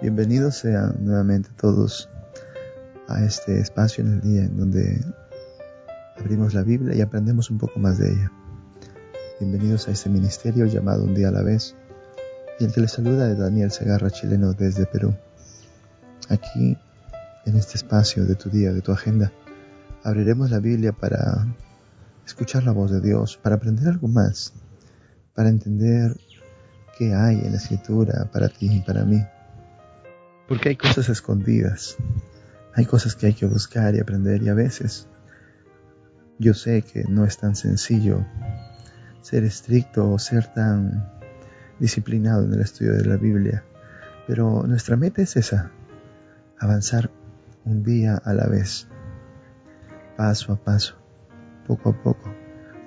Bienvenidos sean nuevamente todos a este espacio en el día en donde abrimos la Biblia y aprendemos un poco más de ella. Bienvenidos a este ministerio llamado Un día a la vez y el que les saluda es Daniel Segarra, chileno desde Perú. Aquí, en este espacio de tu día, de tu agenda, abriremos la Biblia para escuchar la voz de Dios, para aprender algo más, para entender qué hay en la escritura para ti y para mí porque hay cosas escondidas, hay cosas que hay que buscar y aprender y a veces yo sé que no es tan sencillo ser estricto o ser tan disciplinado en el estudio de la Biblia, pero nuestra meta es esa, avanzar un día a la vez, paso a paso, poco a poco,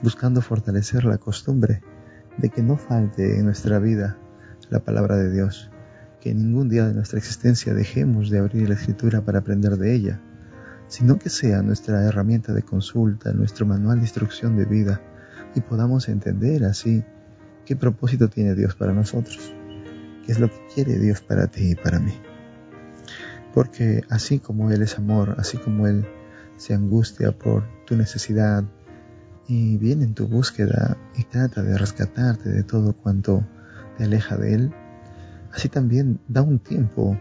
buscando fortalecer la costumbre de que no falte en nuestra vida la palabra de Dios que ningún día de nuestra existencia dejemos de abrir la escritura para aprender de ella, sino que sea nuestra herramienta de consulta, nuestro manual de instrucción de vida, y podamos entender así qué propósito tiene Dios para nosotros, qué es lo que quiere Dios para ti y para mí. Porque así como Él es amor, así como Él se angustia por tu necesidad y viene en tu búsqueda y trata de rescatarte de todo cuanto te aleja de Él, Así también da un tiempo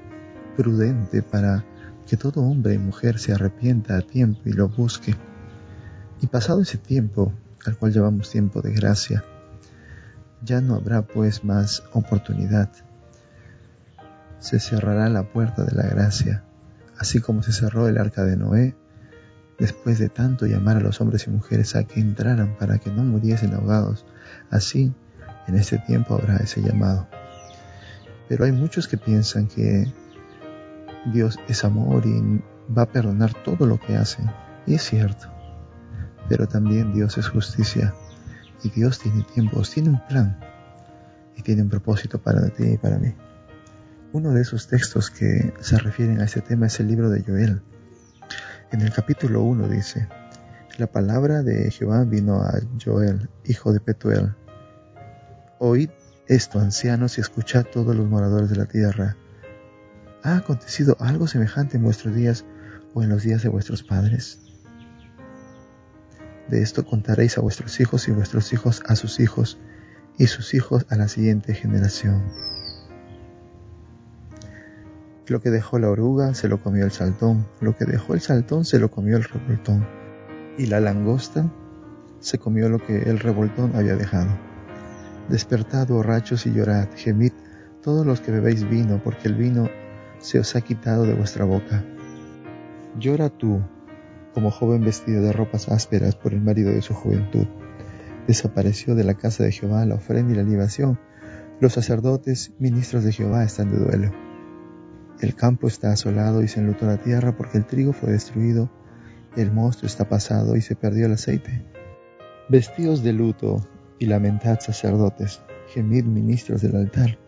prudente para que todo hombre y mujer se arrepienta a tiempo y lo busque. Y pasado ese tiempo, al cual llamamos tiempo de gracia, ya no habrá pues más oportunidad. Se cerrará la puerta de la gracia, así como se cerró el arca de Noé, después de tanto llamar a los hombres y mujeres a que entraran para que no muriesen ahogados. Así, en este tiempo habrá ese llamado. Pero hay muchos que piensan que Dios es amor y va a perdonar todo lo que hacen. Y es cierto. Pero también Dios es justicia. Y Dios tiene tiempos, tiene un plan. Y tiene un propósito para ti y para mí. Uno de esos textos que se refieren a este tema es el libro de Joel. En el capítulo 1 dice, la palabra de Jehová vino a Joel, hijo de Petuel. Oíd esto, ancianos, y escuchad todos los moradores de la tierra. ¿Ha acontecido algo semejante en vuestros días o en los días de vuestros padres? De esto contaréis a vuestros hijos y vuestros hijos a sus hijos y sus hijos a la siguiente generación. Lo que dejó la oruga se lo comió el saltón, lo que dejó el saltón se lo comió el revoltón, y la langosta se comió lo que el revoltón había dejado. Despertad borrachos y llorad, gemid todos los que bebéis vino, porque el vino se os ha quitado de vuestra boca. Llora tú, como joven vestido de ropas ásperas por el marido de su juventud. Desapareció de la casa de Jehová la ofrenda y la libación. Los sacerdotes, ministros de Jehová, están de duelo. El campo está asolado y se enlutó la tierra porque el trigo fue destruido, el mosto está pasado y se perdió el aceite. Vestidos de luto y lamentad sacerdotes, gemid ministros del altar,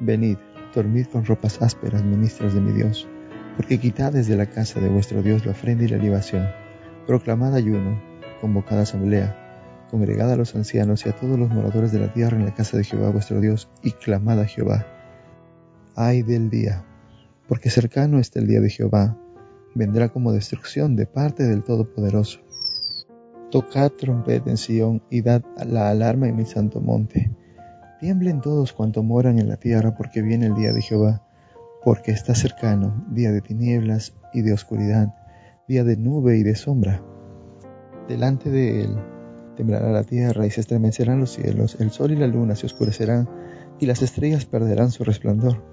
venid, dormid con ropas ásperas ministros de mi Dios, porque quitad desde la casa de vuestro Dios la ofrenda y la libación, proclamad ayuno, convocad asamblea, congregad a los ancianos y a todos los moradores de la tierra en la casa de Jehová vuestro Dios, y clamad a Jehová. Ay del día, porque cercano está el día de Jehová, vendrá como destrucción de parte del Todopoderoso. Tocad trompeta en Sion y dad la alarma en mi santo monte. Tiemblen todos cuantos moran en la tierra, porque viene el día de Jehová, porque está cercano, día de tinieblas y de oscuridad, día de nube y de sombra. Delante de él temblará la tierra y se estremecerán los cielos, el sol y la luna se oscurecerán, y las estrellas perderán su resplandor.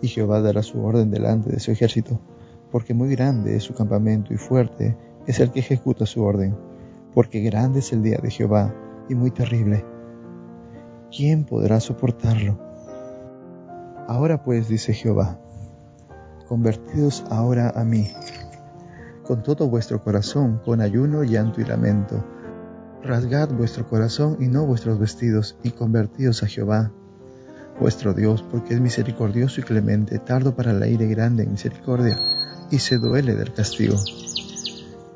Y Jehová dará su orden delante de su ejército, porque muy grande es su campamento y fuerte es el que ejecuta su orden porque grande es el día de Jehová y muy terrible. ¿Quién podrá soportarlo? Ahora pues, dice Jehová, convertidos ahora a mí, con todo vuestro corazón, con ayuno, llanto y lamento. Rasgad vuestro corazón y no vuestros vestidos, y convertidos a Jehová, vuestro Dios, porque es misericordioso y clemente, tardo para la ira grande en misericordia, y se duele del castigo.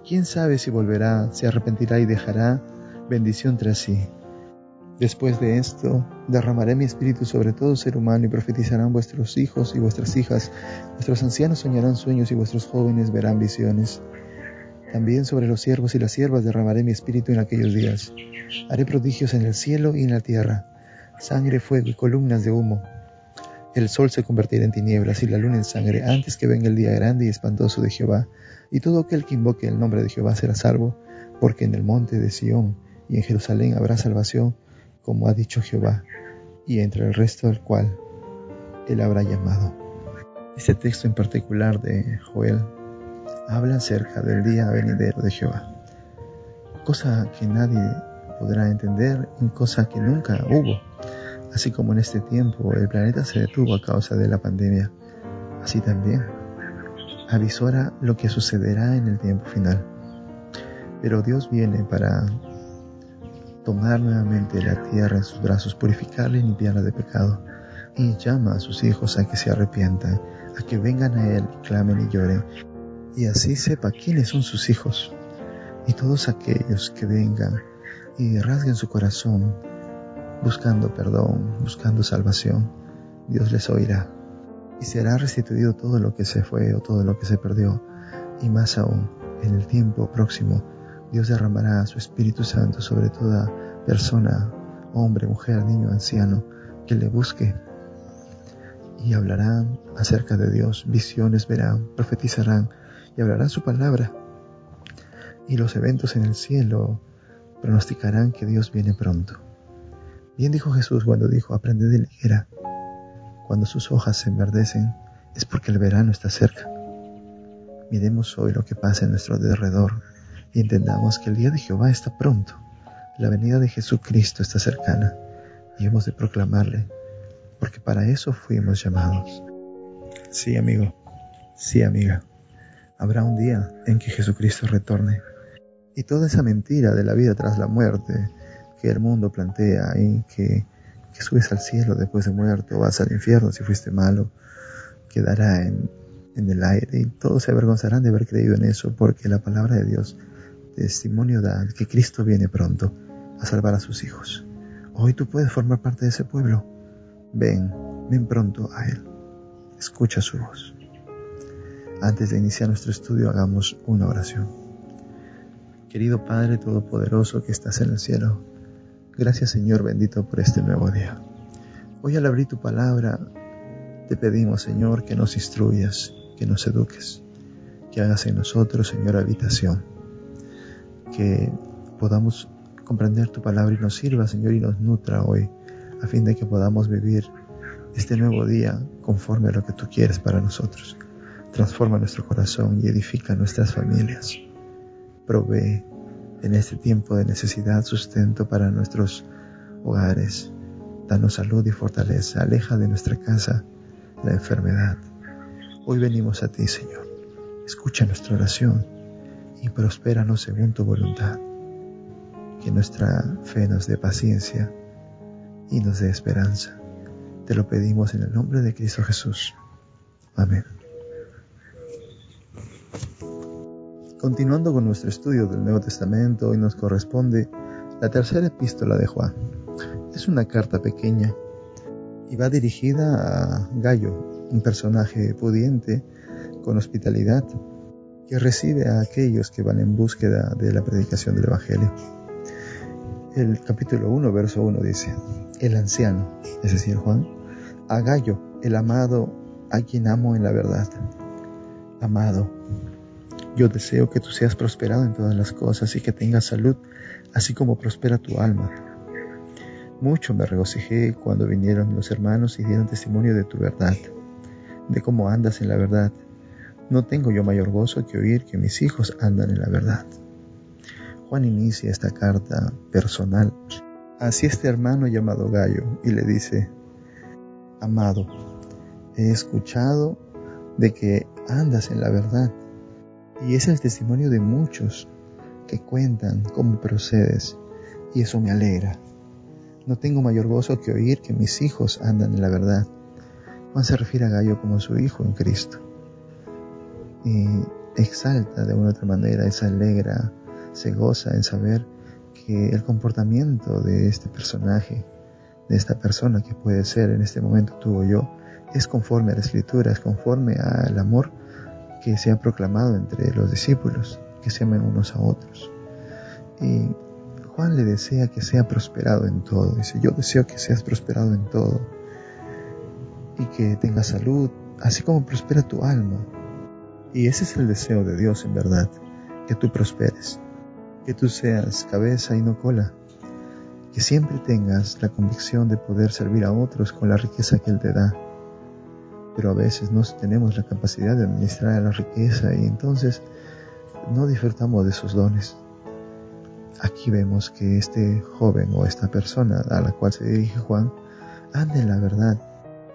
¿Quién sabe si volverá, se arrepentirá y dejará bendición tras sí? Después de esto, derramaré mi espíritu sobre todo ser humano y profetizarán vuestros hijos y vuestras hijas, vuestros ancianos soñarán sueños y vuestros jóvenes verán visiones. También sobre los siervos y las siervas derramaré mi espíritu en aquellos días. Haré prodigios en el cielo y en la tierra, sangre, fuego y columnas de humo. El sol se convertirá en tinieblas y la luna en sangre antes que venga el día grande y espantoso de Jehová. Y todo aquel que invoque el nombre de Jehová será salvo, porque en el monte de Sión y en Jerusalén habrá salvación como ha dicho Jehová, y entre el resto del cual él habrá llamado. Este texto en particular de Joel habla acerca del día venidero de Jehová, cosa que nadie podrá entender y cosa que nunca hubo. Así como en este tiempo el planeta se detuvo a causa de la pandemia, así también avisora lo que sucederá en el tiempo final. Pero Dios viene para tomar nuevamente la tierra en sus brazos, purificarla y limpiarla de pecado. Y llama a sus hijos a que se arrepientan, a que vengan a Él clamen y lloren. Y así sepa quiénes son sus hijos. Y todos aquellos que vengan y rasguen su corazón buscando perdón, buscando salvación, Dios les oirá. Y será restituido todo lo que se fue o todo lo que se perdió. Y más aún, en el tiempo próximo, Dios derramará su Espíritu Santo sobre toda persona, hombre, mujer, niño, anciano, que le busque. Y hablarán acerca de Dios, visiones verán, profetizarán y hablarán su palabra. Y los eventos en el cielo pronosticarán que Dios viene pronto. Bien dijo Jesús cuando dijo, aprended de ligera. Cuando sus hojas se enverdecen es porque el verano está cerca. Miremos hoy lo que pasa en nuestro derredor y entendamos que el día de Jehová está pronto, la venida de Jesucristo está cercana y hemos de proclamarle, porque para eso fuimos llamados. Sí, amigo, sí, amiga, habrá un día en que Jesucristo retorne y toda esa mentira de la vida tras la muerte que el mundo plantea y que, que subes al cielo después de muerto vas al infierno si fuiste malo, quedará en, en el aire y todos se avergonzarán de haber creído en eso porque la palabra de Dios testimonio da que Cristo viene pronto a salvar a sus hijos. Hoy tú puedes formar parte de ese pueblo. Ven, ven pronto a Él. Escucha su voz. Antes de iniciar nuestro estudio, hagamos una oración. Querido Padre Todopoderoso que estás en el cielo, gracias Señor bendito por este nuevo día. Hoy al abrir tu palabra, te pedimos Señor que nos instruyas, que nos eduques, que hagas en nosotros Señor habitación que podamos comprender tu palabra y nos sirva, Señor, y nos nutra hoy, a fin de que podamos vivir este nuevo día conforme a lo que tú quieres para nosotros. Transforma nuestro corazón y edifica nuestras familias. Provee en este tiempo de necesidad sustento para nuestros hogares. Danos salud y fortaleza. Aleja de nuestra casa la enfermedad. Hoy venimos a ti, Señor. Escucha nuestra oración y prospéranos según tu voluntad. Que nuestra fe nos dé paciencia y nos dé esperanza. Te lo pedimos en el nombre de Cristo Jesús. Amén. Continuando con nuestro estudio del Nuevo Testamento, hoy nos corresponde la tercera epístola de Juan. Es una carta pequeña y va dirigida a Gallo, un personaje pudiente con hospitalidad que recibe a aquellos que van en búsqueda de la predicación del Evangelio. El capítulo 1, verso 1 dice, el anciano, es decir, Juan, a Gallo, el amado, a quien amo en la verdad. Amado, yo deseo que tú seas prosperado en todas las cosas y que tengas salud, así como prospera tu alma. Mucho me regocijé cuando vinieron los hermanos y dieron testimonio de tu verdad, de cómo andas en la verdad no tengo yo mayor gozo que oír que mis hijos andan en la verdad. Juan inicia esta carta personal hacia este hermano llamado Gallo y le dice, Amado, he escuchado de que andas en la verdad y es el testimonio de muchos que cuentan cómo procedes y eso me alegra. No tengo mayor gozo que oír que mis hijos andan en la verdad. Juan se refiere a Gallo como su hijo en Cristo y exalta de una otra manera, se alegra, se goza en saber que el comportamiento de este personaje, de esta persona que puede ser en este momento tú o yo, es conforme a la escritura, es conforme al amor que se ha proclamado entre los discípulos, que se amen unos a otros. Y Juan le desea que sea prosperado en todo. Dice, yo deseo que seas prosperado en todo y que tengas salud, así como prospera tu alma. Y ese es el deseo de Dios en verdad, que tú prosperes, que tú seas cabeza y no cola, que siempre tengas la convicción de poder servir a otros con la riqueza que Él te da. Pero a veces no tenemos la capacidad de administrar la riqueza y entonces no disfrutamos de esos dones. Aquí vemos que este joven o esta persona a la cual se dirige Juan anda en la verdad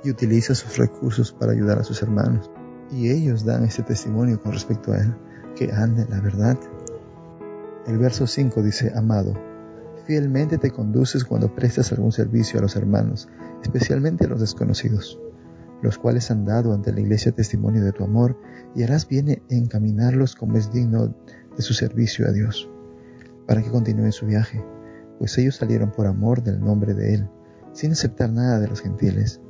y utiliza sus recursos para ayudar a sus hermanos. Y ellos dan ese testimonio con respecto a él, que anda en la verdad. El verso 5 dice, Amado, fielmente te conduces cuando prestas algún servicio a los hermanos, especialmente a los desconocidos, los cuales han dado ante la iglesia testimonio de tu amor, y harás bien en encaminarlos como es digno de su servicio a Dios, para que continúen su viaje, pues ellos salieron por amor del nombre de Él, sin aceptar nada de los gentiles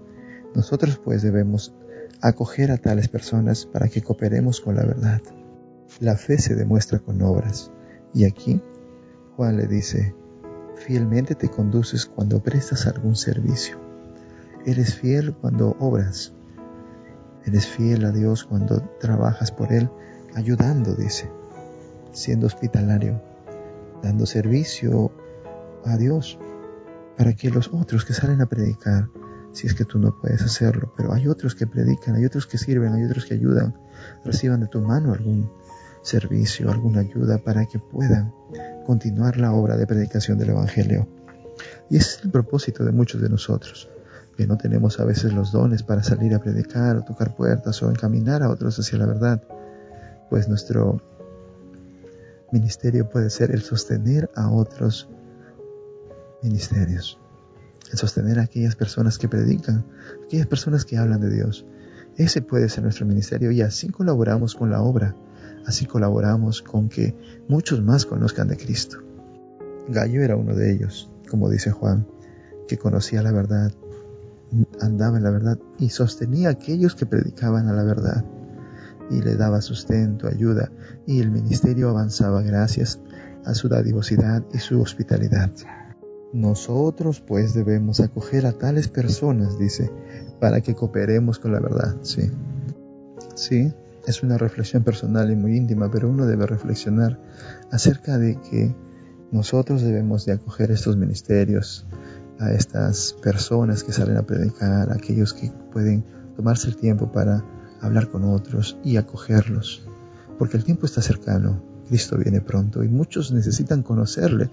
nosotros pues debemos acoger a tales personas para que cooperemos con la verdad. La fe se demuestra con obras. Y aquí Juan le dice, fielmente te conduces cuando prestas algún servicio. Eres fiel cuando obras. Eres fiel a Dios cuando trabajas por Él, ayudando, dice, siendo hospitalario, dando servicio a Dios, para que los otros que salen a predicar si es que tú no puedes hacerlo. Pero hay otros que predican, hay otros que sirven, hay otros que ayudan. Reciban de tu mano algún servicio, alguna ayuda para que puedan continuar la obra de predicación del Evangelio. Y ese es el propósito de muchos de nosotros, que no tenemos a veces los dones para salir a predicar o tocar puertas o encaminar a otros hacia la verdad, pues nuestro ministerio puede ser el sostener a otros ministerios en sostener a aquellas personas que predican, aquellas personas que hablan de Dios. Ese puede ser nuestro ministerio y así colaboramos con la obra, así colaboramos con que muchos más conozcan de Cristo. Gallo era uno de ellos, como dice Juan, que conocía la verdad, andaba en la verdad y sostenía a aquellos que predicaban a la verdad y le daba sustento, ayuda y el ministerio avanzaba gracias a su dadivosidad y su hospitalidad. Nosotros pues debemos acoger a tales personas, dice, para que cooperemos con la verdad. Sí, sí, es una reflexión personal y muy íntima, pero uno debe reflexionar acerca de que nosotros debemos de acoger estos ministerios, a estas personas que salen a predicar, a aquellos que pueden tomarse el tiempo para hablar con otros y acogerlos, porque el tiempo está cercano Cristo viene pronto y muchos necesitan conocerle.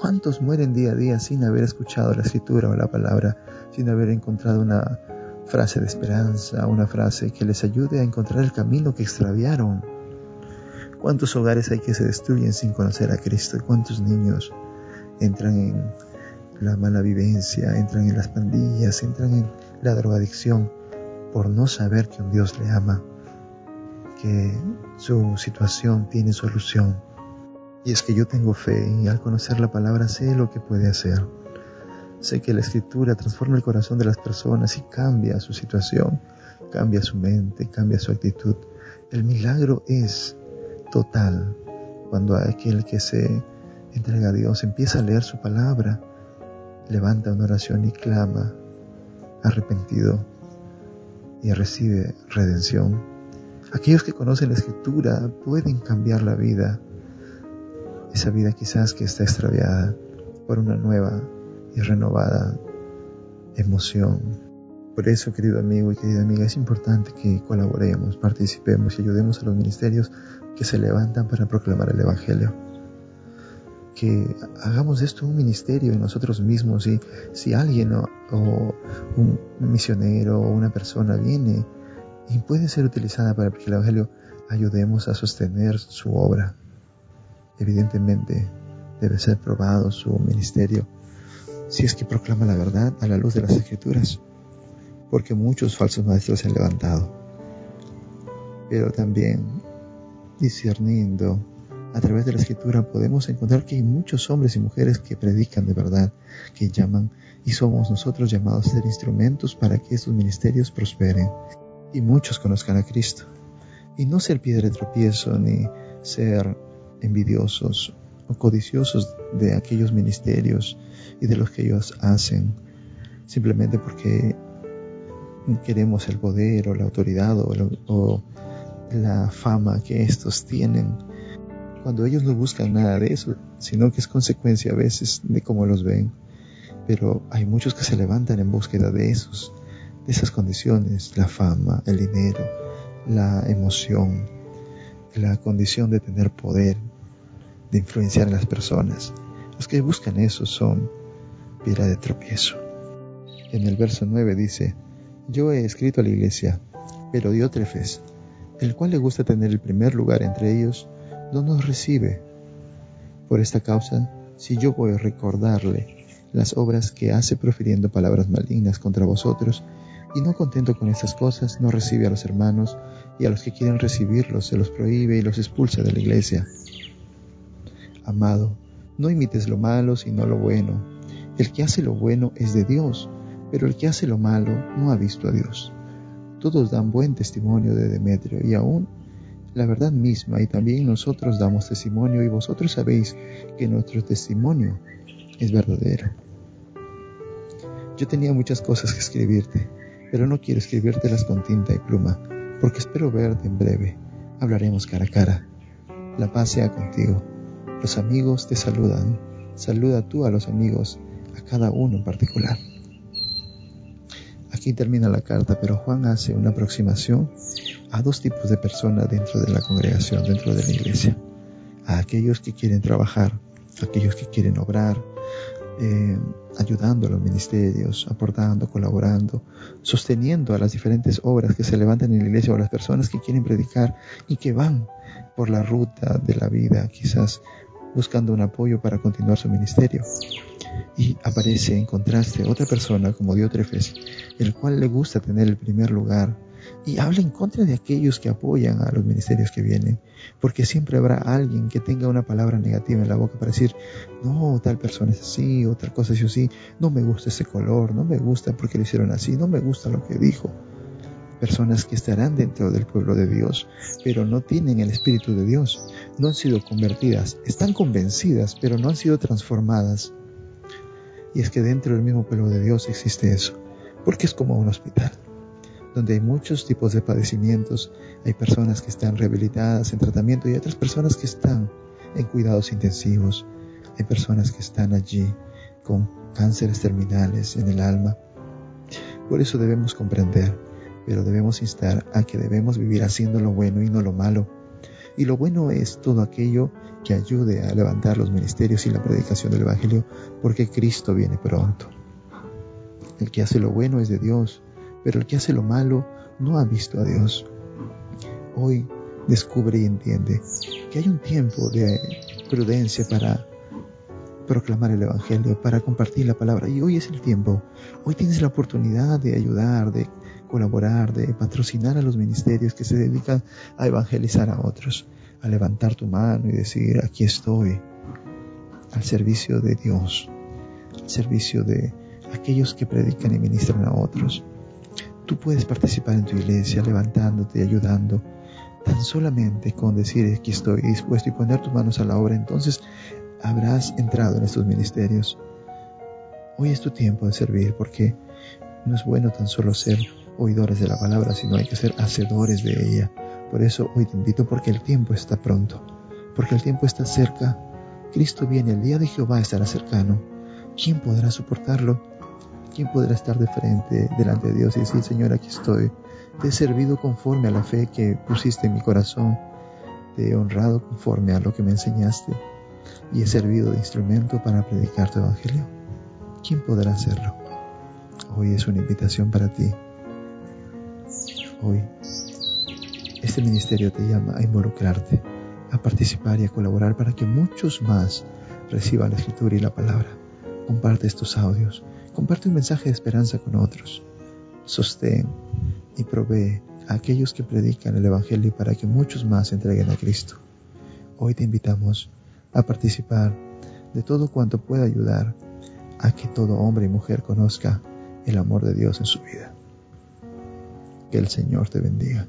¿Cuántos mueren día a día sin haber escuchado la escritura o la palabra, sin haber encontrado una frase de esperanza, una frase que les ayude a encontrar el camino que extraviaron? ¿Cuántos hogares hay que se destruyen sin conocer a Cristo? ¿Y cuántos niños entran en la mala vivencia, entran en las pandillas, entran en la drogadicción por no saber que un Dios le ama? que su situación tiene solución. Y es que yo tengo fe y al conocer la palabra sé lo que puede hacer. Sé que la escritura transforma el corazón de las personas y cambia su situación, cambia su mente, cambia su actitud. El milagro es total cuando aquel que se entrega a Dios empieza a leer su palabra, levanta una oración y clama arrepentido y recibe redención. Aquellos que conocen la escritura pueden cambiar la vida, esa vida quizás que está extraviada por una nueva y renovada emoción. Por eso, querido amigo y querida amiga, es importante que colaboremos, participemos y ayudemos a los ministerios que se levantan para proclamar el Evangelio. Que hagamos esto un ministerio en nosotros mismos y si alguien o, un misionero o una persona viene y puede ser utilizada para que el Evangelio ayudemos a sostener su obra. Evidentemente, debe ser probado su ministerio si es que proclama la verdad a la luz de las Escrituras, porque muchos falsos maestros se han levantado. Pero también discerniendo a través de la escritura podemos encontrar que hay muchos hombres y mujeres que predican de verdad, que llaman y somos nosotros llamados a ser instrumentos para que estos ministerios prosperen y muchos conozcan a Cristo. Y no ser piedra de tropiezo ni ser envidiosos o codiciosos de aquellos ministerios y de los que ellos hacen, simplemente porque queremos el poder o la autoridad o, o la fama que estos tienen cuando ellos no buscan nada de eso, sino que es consecuencia a veces de cómo los ven. Pero hay muchos que se levantan en búsqueda de esos, de esas condiciones, la fama, el dinero, la emoción, la condición de tener poder, de influenciar a las personas. Los que buscan eso son piedra de tropiezo. En el verso 9 dice, yo he escrito a la iglesia, pero Diótrefes, el cual le gusta tener el primer lugar entre ellos, no nos recibe. Por esta causa, si yo voy a recordarle las obras que hace profiriendo palabras malignas contra vosotros, y no contento con estas cosas, no recibe a los hermanos, y a los que quieren recibirlos se los prohíbe y los expulsa de la iglesia. Amado, no imites lo malo, sino lo bueno. El que hace lo bueno es de Dios, pero el que hace lo malo no ha visto a Dios. Todos dan buen testimonio de Demetrio, y aún la verdad misma y también nosotros damos testimonio y vosotros sabéis que nuestro testimonio es verdadero. Yo tenía muchas cosas que escribirte, pero no quiero escribírtelas con tinta y pluma, porque espero verte en breve. Hablaremos cara a cara. La paz sea contigo. Los amigos te saludan. Saluda tú a los amigos, a cada uno en particular. Aquí termina la carta, pero Juan hace una aproximación a dos tipos de personas dentro de la congregación, dentro de la iglesia. A aquellos que quieren trabajar, a aquellos que quieren obrar, eh, ayudando a los ministerios, aportando, colaborando, sosteniendo a las diferentes obras que se levantan en la iglesia o a las personas que quieren predicar y que van por la ruta de la vida, quizás buscando un apoyo para continuar su ministerio. Y aparece en contraste otra persona como Diótrefes, el cual le gusta tener el primer lugar, y habla en contra de aquellos que apoyan a los ministerios que vienen, porque siempre habrá alguien que tenga una palabra negativa en la boca para decir, no, tal persona es así, o tal cosa es así, no me gusta ese color, no me gusta porque lo hicieron así, no me gusta lo que dijo. Personas que estarán dentro del pueblo de Dios, pero no tienen el Espíritu de Dios, no han sido convertidas, están convencidas, pero no han sido transformadas. Y es que dentro del mismo pueblo de Dios existe eso, porque es como un hospital donde hay muchos tipos de padecimientos. Hay personas que están rehabilitadas en tratamiento y otras personas que están en cuidados intensivos. Hay personas que están allí con cánceres terminales en el alma. Por eso debemos comprender, pero debemos instar a que debemos vivir haciendo lo bueno y no lo malo. Y lo bueno es todo aquello que ayude a levantar los ministerios y la predicación del Evangelio, porque Cristo viene pronto. El que hace lo bueno es de Dios, pero el que hace lo malo no ha visto a Dios. Hoy descubre y entiende que hay un tiempo de prudencia para proclamar el Evangelio, para compartir la palabra. Y hoy es el tiempo. Hoy tienes la oportunidad de ayudar, de colaborar, de patrocinar a los ministerios que se dedican a evangelizar a otros, a levantar tu mano y decir, aquí estoy, al servicio de Dios, al servicio de aquellos que predican y ministran a otros. Tú puedes participar en tu iglesia levantándote y ayudando. Tan solamente con decir aquí estoy dispuesto y poner tus manos a la obra, entonces habrás entrado en estos ministerios. Hoy es tu tiempo de servir porque no es bueno tan solo ser oidores de la palabra, sino hay que ser hacedores de ella. Por eso hoy te invito porque el tiempo está pronto, porque el tiempo está cerca. Cristo viene, el día de Jehová estará cercano. ¿Quién podrá soportarlo? ¿Quién podrá estar de frente delante de Dios y decir, Señor, aquí estoy? Te he servido conforme a la fe que pusiste en mi corazón. Te he honrado conforme a lo que me enseñaste y he servido de instrumento para predicar tu evangelio. ¿Quién podrá hacerlo? Hoy es una invitación para ti. Hoy este ministerio te llama a involucrarte, a participar y a colaborar para que muchos más reciban la escritura y la palabra. Comparte estos audios Comparte un mensaje de esperanza con otros. Sostén y provee a aquellos que predican el Evangelio para que muchos más se entreguen a Cristo. hoy te invitamos a participar de todo cuanto pueda ayudar a que todo hombre y mujer conozca el amor de Dios en su vida. Que el Señor te bendiga.